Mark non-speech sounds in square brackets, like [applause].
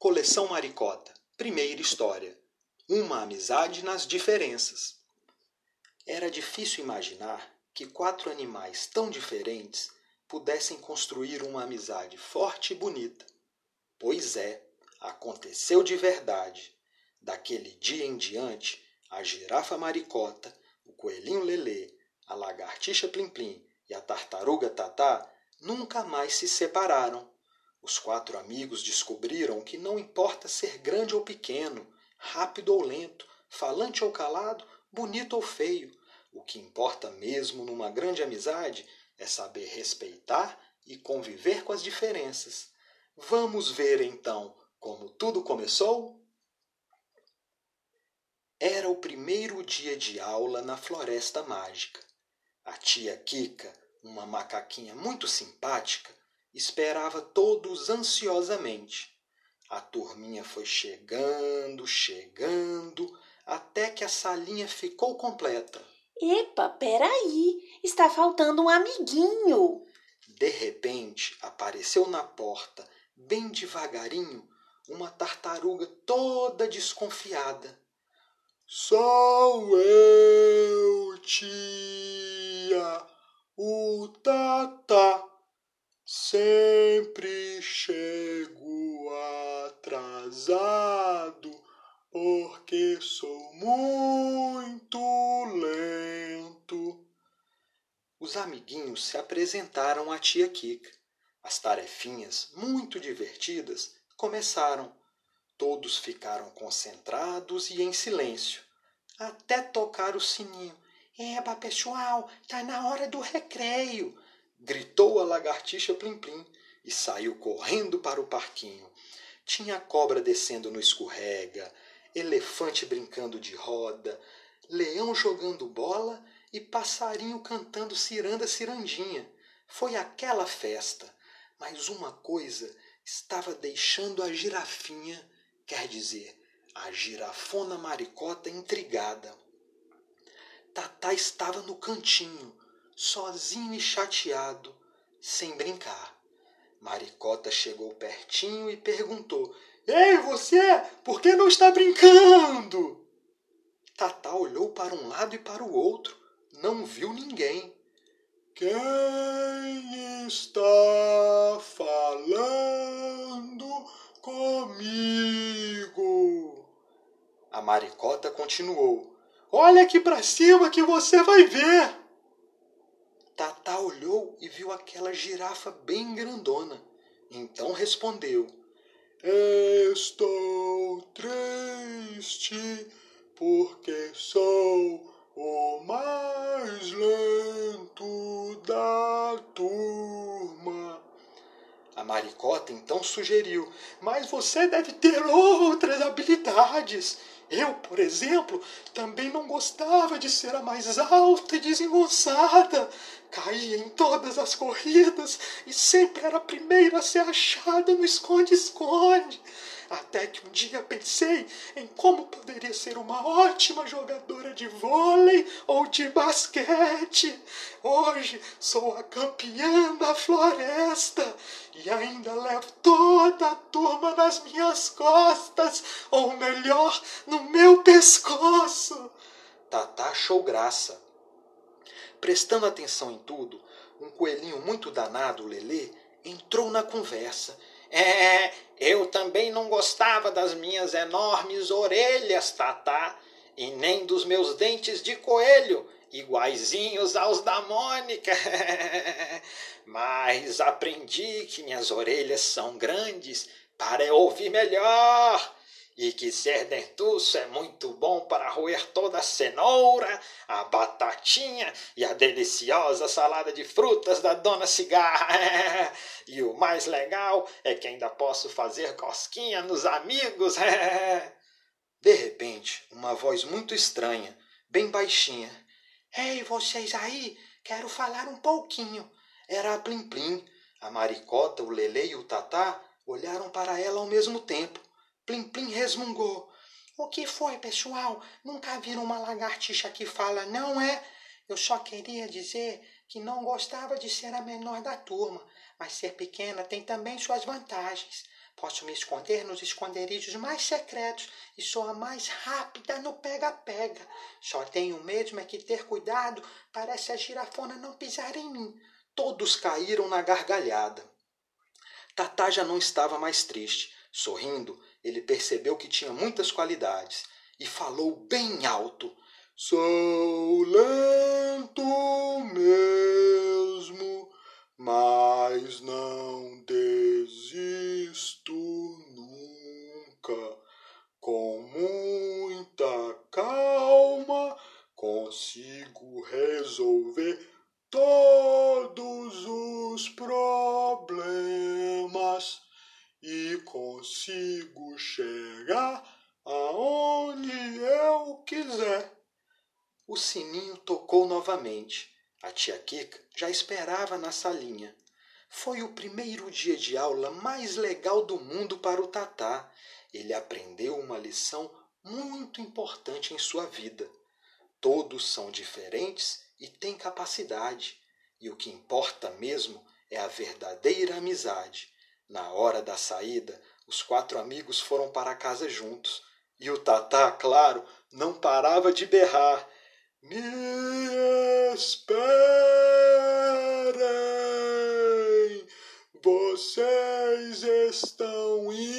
Coleção Maricota, primeira história. Uma amizade nas diferenças. Era difícil imaginar que quatro animais tão diferentes pudessem construir uma amizade forte e bonita. Pois é, aconteceu de verdade. Daquele dia em diante, a girafa maricota, o coelhinho lelê, a lagartixa plim plim e a tartaruga tatá nunca mais se separaram. Os quatro amigos descobriram que não importa ser grande ou pequeno, rápido ou lento, falante ou calado, bonito ou feio. O que importa mesmo numa grande amizade é saber respeitar e conviver com as diferenças. Vamos ver então como tudo começou? Era o primeiro dia de aula na Floresta Mágica. A tia Kika, uma macaquinha muito simpática, esperava todos ansiosamente. A turminha foi chegando, chegando, até que a salinha ficou completa. Epa, peraí, está faltando um amiguinho. De repente, apareceu na porta, bem devagarinho, uma tartaruga toda desconfiada. Sou eu, tia, o Tata. Sempre chego atrasado porque sou muito lento. Os amiguinhos se apresentaram à tia Kika. As tarefinhas, muito divertidas, começaram. Todos ficaram concentrados e em silêncio, até tocar o sininho. Eba, pessoal, tá na hora do recreio! Gritou a lagartixa Plim Plim e saiu correndo para o parquinho. Tinha cobra descendo no escorrega, elefante brincando de roda, leão jogando bola e passarinho cantando ciranda cirandinha. Foi aquela festa, mas uma coisa estava deixando a girafinha quer dizer, a girafona maricota intrigada. Tatá estava no cantinho, sozinho e chateado, sem brincar. Maricota chegou pertinho e perguntou: Ei, você, por que não está brincando? Tatá olhou para um lado e para o outro, não viu ninguém. Quem está falando comigo? A maricota continuou. Olha aqui para cima que você vai ver. Tatá olhou e viu aquela girafa bem grandona. Então respondeu: Estou triste porque sou o mais lento da turma. A maricota então sugeriu: Mas você deve ter outras habilidades. Eu, por exemplo, também não gostava de ser a mais alta e desengonçada. Caía em todas as corridas e sempre era a primeira a ser achada no esconde-esconde. Até que um dia pensei em como poderia ser uma ótima jogadora de vôlei ou de basquete. Hoje sou a campeã da floresta e ainda levo toda a turma nas minhas costas, ou melhor, no meu pescoço. Tatá achou graça. Prestando atenção em tudo, um coelhinho muito danado, Lelê, entrou na conversa é, eu também não gostava das minhas enormes orelhas, Tatá, e nem dos meus dentes de coelho, iguaizinhos aos da Mônica. [laughs] Mas aprendi que minhas orelhas são grandes para eu ouvir melhor e que ser dentuço é muito bom para roer toda a cenoura, a batatinha e a deliciosa salada de frutas da dona Cigarra. [laughs] e o mais legal é que ainda posso fazer cosquinha nos amigos. [laughs] De repente, uma voz muito estranha, bem baixinha. Ei, vocês aí, quero falar um pouquinho. Era a Plim Plim. A maricota, o Lele e o Tatá olharam para ela ao mesmo tempo. Plim Plim resmungou. O que foi, pessoal? Nunca viram uma lagartixa que fala, não é? Eu só queria dizer que não gostava de ser a menor da turma, mas ser pequena tem também suas vantagens. Posso me esconder nos esconderijos mais secretos e sou a mais rápida no pega-pega. Só tenho mesmo é que ter cuidado para essa girafona não pisar em mim. Todos caíram na gargalhada. Tatá já não estava mais triste. Sorrindo, ele percebeu que tinha muitas qualidades e falou bem alto: Sou lento mesmo, mas não desisto nunca. Com muita calma consigo resolver todos os problemas e consigo chegar aonde eu quiser. O sininho tocou novamente. A tia Kika já esperava na salinha. Foi o primeiro dia de aula mais legal do mundo para o Tatá. Ele aprendeu uma lição muito importante em sua vida. Todos são diferentes e têm capacidade, e o que importa mesmo é a verdadeira amizade. Na hora da saída, os quatro amigos foram para casa juntos, e o Tatá, claro, não parava de berrar. Me esperem, vocês estão indo